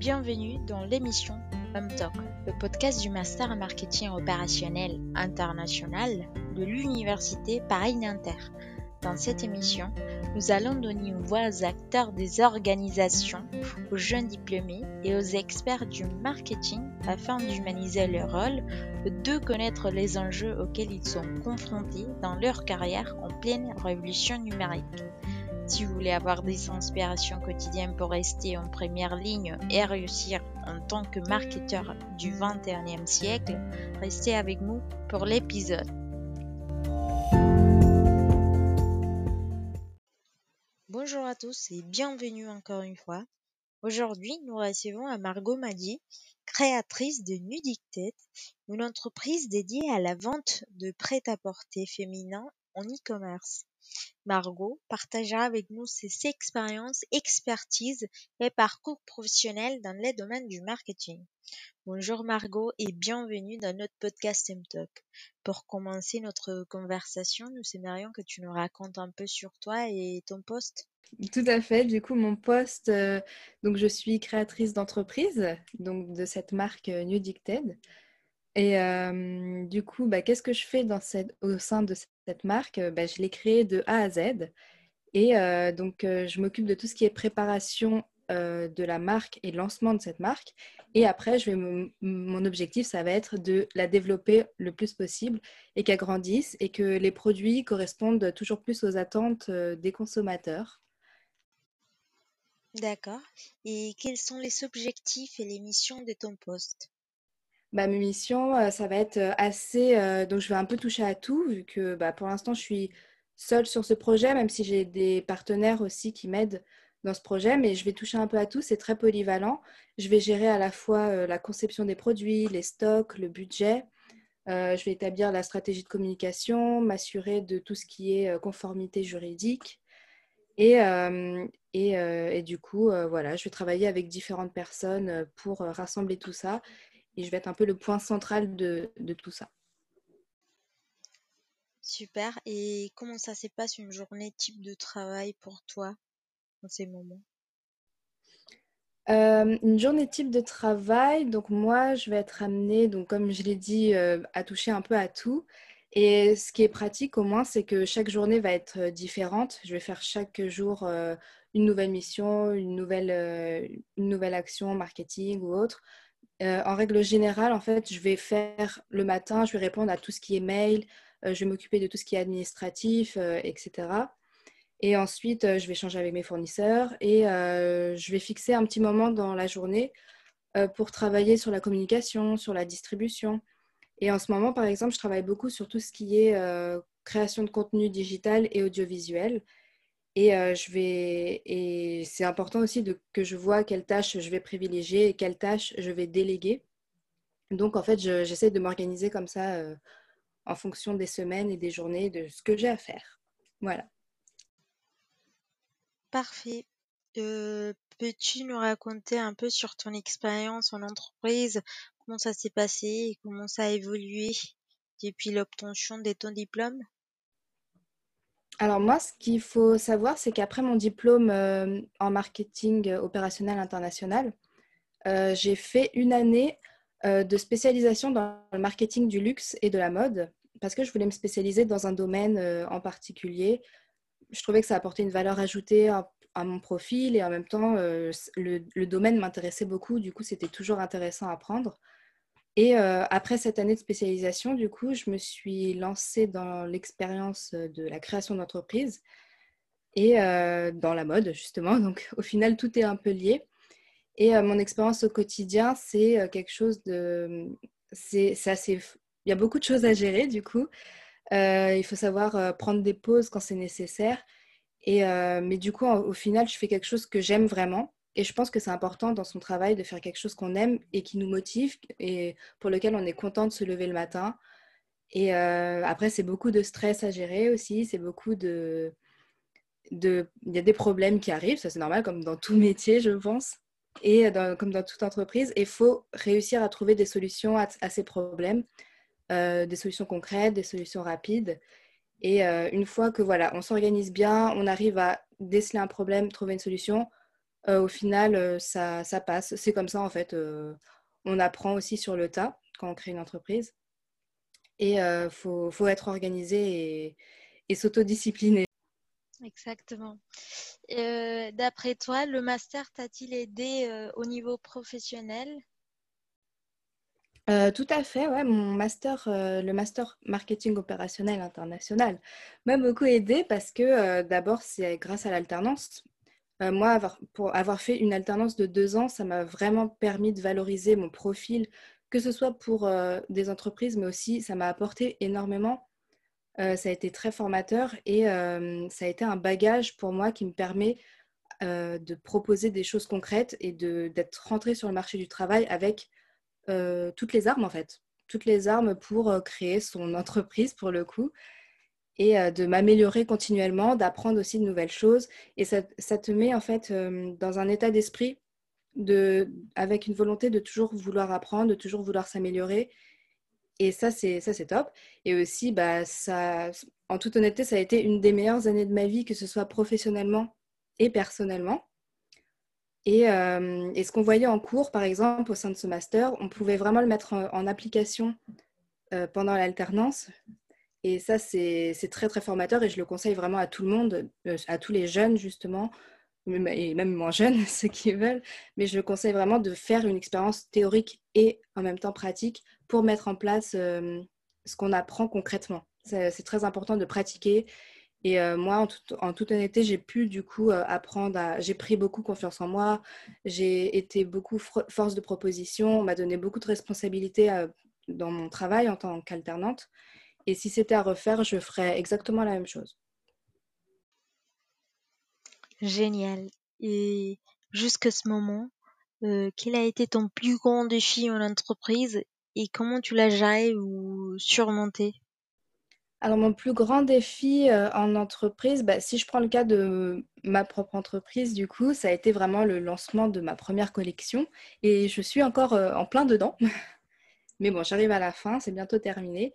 bienvenue dans l'émission Hum Talk, le podcast du Master Marketing Opérationnel International de l'Université Paris-Nanterre. Dans cette émission, nous allons donner une voix aux acteurs des organisations, aux jeunes diplômés et aux experts du marketing afin d'humaniser leur rôle, de connaître les enjeux auxquels ils sont confrontés dans leur carrière en pleine révolution numérique. Si vous voulez avoir des inspirations quotidiennes pour rester en première ligne et réussir en tant que marketeur du 21e siècle, restez avec nous pour l'épisode. Bonjour à tous et bienvenue encore une fois. Aujourd'hui, nous recevons à Margot Madi, créatrice de Nudicted, une entreprise dédiée à la vente de prêt-à-porter féminin en e-commerce. Margot partagera avec nous ses expériences, expertises et parcours professionnels dans les domaines du marketing. Bonjour Margot et bienvenue dans notre podcast M-Talk. Pour commencer notre conversation, nous aimerions que tu nous racontes un peu sur toi et ton poste. Tout à fait. Du coup, mon poste, euh, donc je suis créatrice d'entreprise, donc de cette marque euh, New Dicted. Et du coup, bah, qu'est-ce que je fais dans cette, au sein de cette marque? Bah, Je l'ai créée de A à Z. Et donc, je m'occupe de tout ce qui est préparation de la marque et lancement de cette marque. Et après, mon objectif, ça va être de la développer le plus possible et qu'elle grandisse et que les produits correspondent toujours plus aux attentes des consommateurs. D'accord. Et quels sont les objectifs et les missions de ton poste? Bah, mes missions, ça va être assez. donc, je vais un peu toucher à tout, vu que bah, pour l'instant, je suis seule sur ce projet, même si j'ai des partenaires aussi qui m'aident dans ce projet, mais je vais toucher un peu à tout. C'est très polyvalent. Je vais gérer à la fois la conception des produits, les stocks, le budget. je vais établir la stratégie de communication, m'assurer de tout ce qui est conformité juridique. Et, et, et, du coup, voilà, je vais travailler avec différentes personnes pour rassembler tout ça et je vais être un peu le point central de, de tout ça. Super. Et comment ça se passe une journée type de travail pour toi dans ces moments? Euh, une journée type de travail, donc moi je vais être amenée, donc comme je l'ai dit, euh, à toucher un peu à tout. Et ce qui est pratique au moins, c'est que chaque journée va être euh, différente. Je vais faire chaque jour une nouvelle mission, une nouvelle, une nouvelle action marketing ou autre. Euh, en règle générale, en fait, je vais faire le matin, je vais répondre à tout ce qui est mail, euh, je vais m'occuper de tout ce qui est administratif, euh, etc. Et ensuite, je vais changer avec mes fournisseurs et je vais fixer un petit moment dans la journée pour travailler sur la communication, sur la distribution. Et en ce moment, par exemple, je travaille beaucoup sur tout ce qui est création de contenu digital et audiovisuel. Et, et c'est important aussi que je vois quelles tâches je vais privilégier et quelles tâches je vais déléguer. Donc, en fait, j'essaie de m'organiser comme ça en fonction des semaines et des journées de ce que j'ai à faire. Voilà. Parfait. Peux-tu nous raconter un peu sur ton expérience en entreprise, comment ça s'est passé comment ça a évolué depuis l'obtention de ton diplôme? Alors moi, ce qu'il faut savoir, c'est qu'après mon diplôme euh, en marketing opérationnel international, euh, j'ai fait une année euh, de spécialisation dans le marketing du luxe et de la mode parce que je voulais me spécialiser dans un domaine en particulier. Je trouvais que ça apportait une valeur ajoutée à, mon profil et en même temps, le domaine m'intéressait beaucoup. Du coup, c'était toujours intéressant à apprendre. Et euh, après cette année de spécialisation, du coup, je me suis lancée dans l'expérience de la création d'entreprise et euh, dans la mode, justement. Donc, au final, tout est un peu lié. Et euh, mon expérience au quotidien, c'est quelque chose de... C'est assez... Il y a beaucoup de choses à gérer, du coup. il faut savoir prendre des pauses quand c'est nécessaire. Et, mais du coup, au final, je fais quelque chose que j'aime vraiment. Et je pense que c'est important dans son travail de faire quelque chose qu'on aime et qui nous motive et pour lequel on est content de se lever le matin. Et euh, après, c'est beaucoup de stress à gérer aussi. C'est beaucoup de, de... Il y a des problèmes qui arrivent, ça c'est normal, comme dans tout métier, je pense. Et comme dans toute entreprise, il faut réussir à trouver des solutions à, ces problèmes, euh, des solutions concrètes, des solutions rapides. Et euh, une fois que voilà, on s'organise bien, on arrive à déceler un problème, trouver une solution, au final, ça, ça passe. C'est comme ça, en fait. on apprend aussi sur le tas quand on crée une entreprise. Et il faut, faut, être organisé et, et s'autodiscipliner. Exactement. D'après toi, le master t'a-t-il aidé au niveau professionnel? Euh, tout à fait, ouais, mon master, euh, le master marketing opérationnel international m'a beaucoup aidé parce que euh, d'abord, c'est grâce à l'alternance. Moi, avoir, fait une alternance de deux ans, ça m'a vraiment permis de valoriser mon profil, que ce soit pour des entreprises, mais aussi ça m'a apporté énormément. ça a été très formateur et ça a été un bagage pour moi qui me permet de proposer des choses concrètes et d'être rentré sur le marché du travail avec euh, toutes les armes en fait, toutes les armes pour euh, créer son entreprise pour le coup et euh, de m'améliorer continuellement, d'apprendre aussi de nouvelles choses. Et ça, te met en fait dans un état d'esprit de, avec une volonté de toujours vouloir apprendre, de toujours vouloir s'améliorer. Et ça, c'est ça, c'est top. Et aussi, bah, ça, en toute honnêteté, ça a été une des meilleures années de ma vie, que ce soit professionnellement et personnellement. Euh, et, ce qu'on voyait en cours, par exemple, au sein de ce master, on pouvait vraiment le mettre en, application euh, pendant l'alternance. Et ça, c'est très, très formateur et je le conseille vraiment à tout le monde, euh, à tous les jeunes, justement, et même moins jeunes, ceux qui veulent. Mais je le conseille vraiment de faire une expérience théorique et en même temps pratique pour mettre en place ce qu'on apprend concrètement. C'est très important de pratiquer et euh, moi, en, toute honnêteté, j'ai pu du coup euh, apprendre. J'ai pris beaucoup confiance en moi, j'ai été beaucoup force de proposition, on m'a donné beaucoup de responsabilités euh, dans mon travail en tant qu'alternante. Et si c'était à refaire, je ferais exactement la même chose. Génial. Et jusqu'à ce moment, quel a été ton plus grand défi en entreprise et comment tu l'as géré ou surmonté? Alors, mon plus grand défi euh, en entreprise, bah, si je prends le cas de ma propre entreprise, du coup, ça a été vraiment le lancement de ma première collection. Et je suis encore euh, en plein dedans. Mais bon, j'arrive à la fin, c'est bientôt terminé.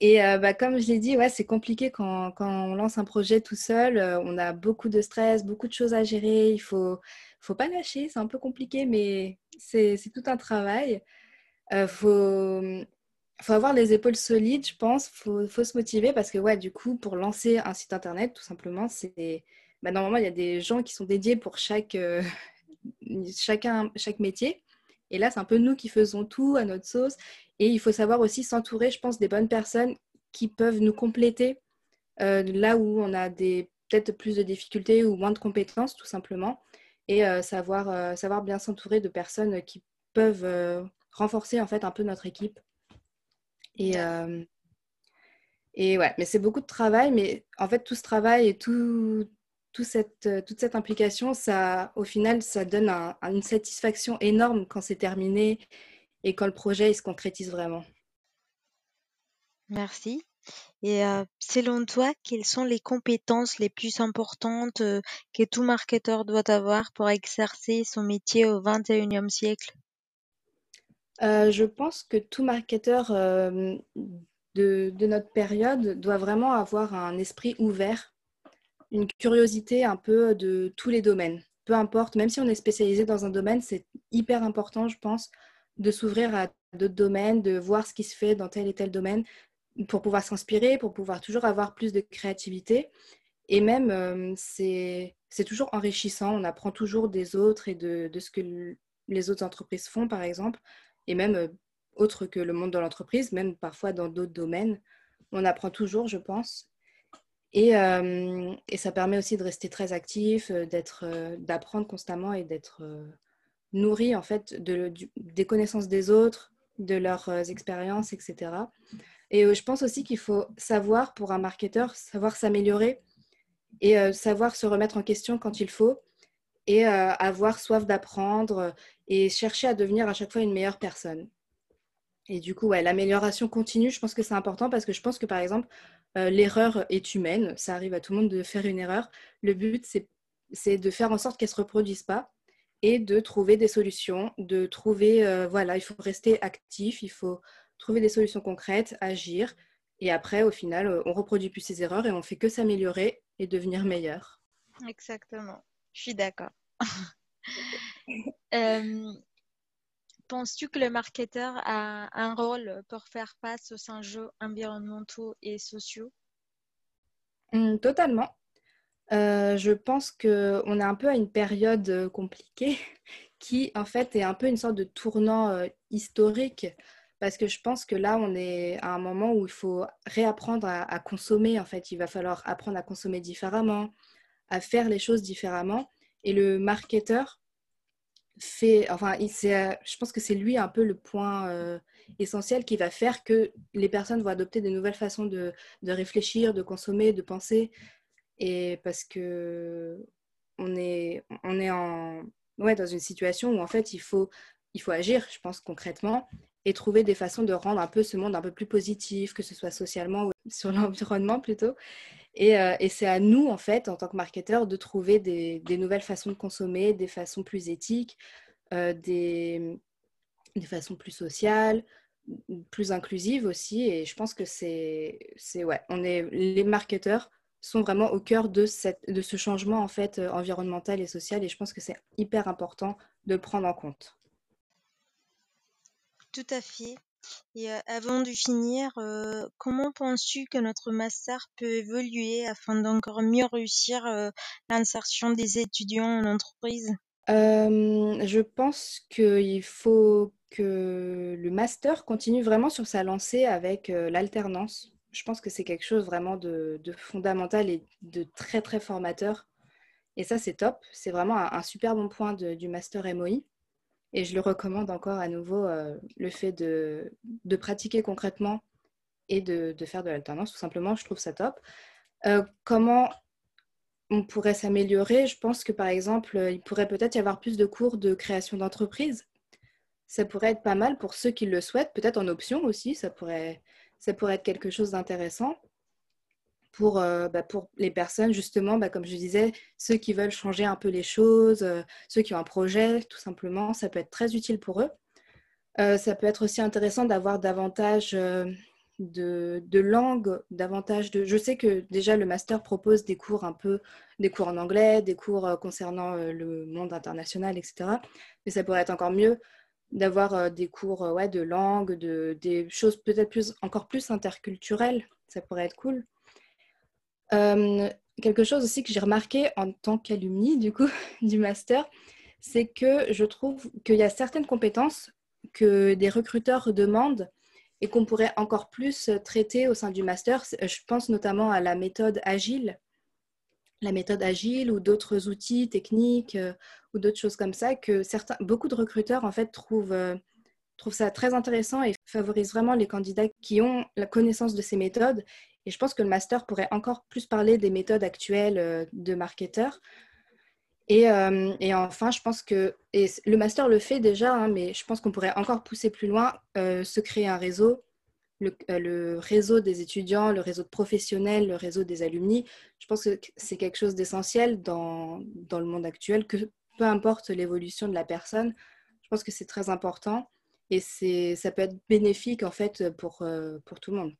Et euh, bah, comme je l'ai dit, ouais, c'est compliqué quand, on lance un projet tout seul. on a beaucoup de stress, beaucoup de choses à gérer. Il faut, faut pas lâcher, c'est un peu compliqué, mais c'est tout un travail. Il faut il faut avoir les épaules solides, je pense. Il faut, se motiver parce que, ouais, du coup, pour lancer un site internet, tout simplement, c'est. Bah, normalement, il y a des gens qui sont dédiés pour chaque, euh, chacun, chaque métier. Et là, c'est un peu nous qui faisons tout à notre sauce. Et il faut savoir aussi s'entourer, je pense, des bonnes personnes qui peuvent nous compléter euh, là où on a peut-être plus de difficultés ou moins de compétences, tout simplement. Et euh, savoir, savoir bien s'entourer de personnes qui peuvent renforcer en fait un peu notre équipe et, euh, et ouais, mais c'est beaucoup de travail, mais en fait, tout ce travail et tout, tout cette, toute cette implication, ça, au final, ça donne une satisfaction énorme quand c'est terminé et quand le projet il se concrétise vraiment. Merci. Et euh, selon toi, quelles sont les compétences les plus importantes euh, que tout marketeur doit avoir pour exercer son métier au XXIe siècle? Euh, je pense que tout marketeur euh, de, notre période doit vraiment avoir un esprit ouvert, une curiosité un peu de tous les domaines. Peu importe, même si on est spécialisé dans un domaine, c'est hyper important, je pense, de s'ouvrir à d'autres domaines, de voir ce qui se fait dans tel et tel domaine pour pouvoir s'inspirer, pour pouvoir toujours avoir plus de créativité. Et même, euh, c'est toujours enrichissant. On apprend toujours des autres et de, de ce que les autres entreprises font, par exemple et même euh, autre que le monde de l'entreprise, même parfois dans d'autres domaines. On apprend toujours, je pense. Et, ça permet aussi de rester très actif, d'être, d'apprendre constamment et d'être nourri en fait de, des connaissances des autres, de leurs expériences, etc. Et je pense aussi qu'il faut savoir, pour un marketeur, savoir s'améliorer et savoir se remettre en question quand il faut et avoir soif d'apprendre et chercher à devenir à chaque fois une meilleure personne. Et du coup, ouais, l'amélioration continue, je pense que c'est important parce que je pense que par exemple, euh, l'erreur est humaine, ça arrive à tout le monde de faire une erreur. Le but, c'est de faire en sorte qu'elle ne se reproduise pas et de trouver des solutions, de trouver, euh, voilà, il faut rester actif, il faut trouver des solutions concrètes, agir. Et après, au final, euh, on reproduit plus ses erreurs et on fait que s'améliorer et devenir meilleur. Exactement, je suis d'accord. penses-tu que le marketeur a un rôle pour faire face aux enjeux environnementaux et sociaux? Mmh, Totalement. Euh, je pense qu'on est un peu à une période compliquée qui, en fait, est un peu une sorte de tournant historique parce que je pense que là, on est à un moment où il faut réapprendre à, consommer. En fait, il va falloir apprendre à consommer différemment, à faire les choses différemment. Et le marketeur fait, enfin, je pense que c'est lui un peu le point euh, essentiel qui va faire que les personnes vont adopter de nouvelles façons de, de réfléchir, de consommer, de penser. Et parce que on est, on est en, ouais, dans une situation où en fait, il faut, il faut agir, je pense, concrètement et trouver des façons de rendre un peu ce monde un peu plus positif, que ce soit socialement ou sur l'environnement plutôt. Et, euh, et c'est à nous, en fait, en tant que marketeurs, de trouver des, nouvelles façons de consommer, des façons plus éthiques, euh, des, des, façons plus sociales, plus inclusives aussi. Et je pense que c'est, c'est ouais, on est, les marketeurs sont vraiment au cœur de, cette, de ce changement en fait euh, environnemental et social. Et je pense que c'est hyper important de le prendre en compte. Tout à fait. Et avant de finir, comment penses-tu que notre master peut évoluer afin d'encore mieux réussir l'insertion des étudiants en entreprise? Je pense qu'il faut que le master continue vraiment sur sa lancée avec l'alternance. Je pense que c'est quelque chose vraiment de, fondamental et de très très formateur. Et ça, c'est top. C'est vraiment un, super bon point du master MOI. Et je le recommande encore à nouveau, euh, le fait de, pratiquer concrètement et de, faire de l'alternance, tout simplement, je trouve ça top. Euh, comment on pourrait s'améliorer? Je pense que par exemple, il pourrait peut-être y avoir plus de cours de création d'entreprise. Ça pourrait être pas mal pour ceux qui le souhaitent, peut-être en option aussi, ça pourrait être quelque chose d'intéressant pour, euh, bah, pour les personnes, justement, bah, comme je disais, ceux qui veulent changer un peu les choses, euh, ceux qui ont un projet, tout simplement, ça peut être très utile pour eux. Euh, ça peut être aussi intéressant d'avoir davantage de, langues, davantage de... Je sais que déjà le master propose des cours un peu, des cours en anglais, des cours concernant le monde international, etc. Mais ça pourrait être encore mieux d'avoir des cours de langue, de, des choses peut-être plus, encore plus interculturelles. Ça pourrait être cool. Euh, quelque chose aussi que j'ai remarqué en tant qu'alumni du coup du master, c'est que je trouve qu'il y a certaines compétences que des recruteurs demandent et qu'on pourrait encore plus traiter au sein du master. Je pense notamment à la méthode agile, la méthode agile ou d'autres outils techniques euh, ou d'autres choses comme ça que certains, beaucoup de recruteurs en fait trouvent, euh, trouvent ça très intéressant et favorisent vraiment les candidats qui ont la connaissance de ces méthodes et je pense que le master pourrait encore plus parler des méthodes actuelles euh, de marketeurs. Et, euh, et, enfin, je pense que et le master le fait déjà, hein, mais je pense qu'on pourrait encore pousser plus loin, euh, se créer un réseau, le, réseau des étudiants, le réseau de professionnels, le réseau des alumni. Je pense que c'est quelque chose d'essentiel dans, le monde actuel, que peu importe l'évolution de la personne, je pense que c'est très important et ça peut être bénéfique en fait pour tout le monde.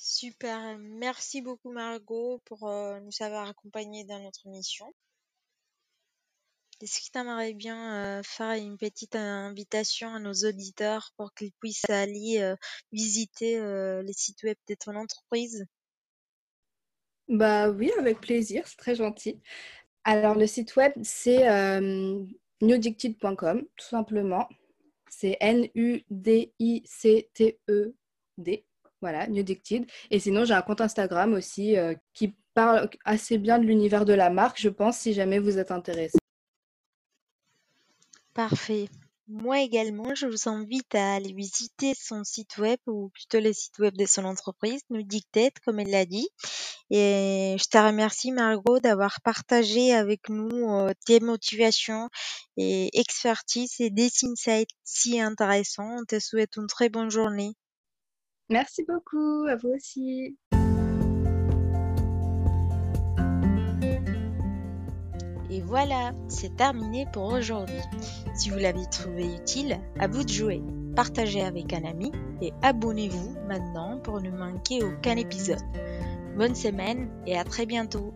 Super, merci beaucoup Margot pour euh, nous avoir accompagnés dans notre mission. Est-ce que tu aimerais bien euh, faire une petite invitation à nos auditeurs pour qu'ils puissent aller euh, visiter les sites web de ton entreprise? Bah oui, avec plaisir, c'est très gentil. Alors le site web c'est newdicted.com tout simplement. C'est N-U-D-I-C-T-E-D. Voilà, New Et sinon, j'ai un compte Instagram aussi euh, qui parle assez bien de l'univers de la marque, je pense, si jamais vous êtes intéressé. Parfait. Moi également, je vous invite à aller visiter son site web ou plutôt le site web de son entreprise, New comme elle l'a dit. Et je te remercie Margot d'avoir partagé avec nous euh, tes motivations et expertise et des insights si intéressants. On te souhaite une très bonne journée. Merci beaucoup, à vous aussi. Et voilà, c'est terminé pour aujourd'hui. Si vous l'avez trouvé utile, à vous de jouer. Partagez avec un ami et abonnez-vous maintenant pour ne manquer aucun épisode. Bonne semaine et à très bientôt.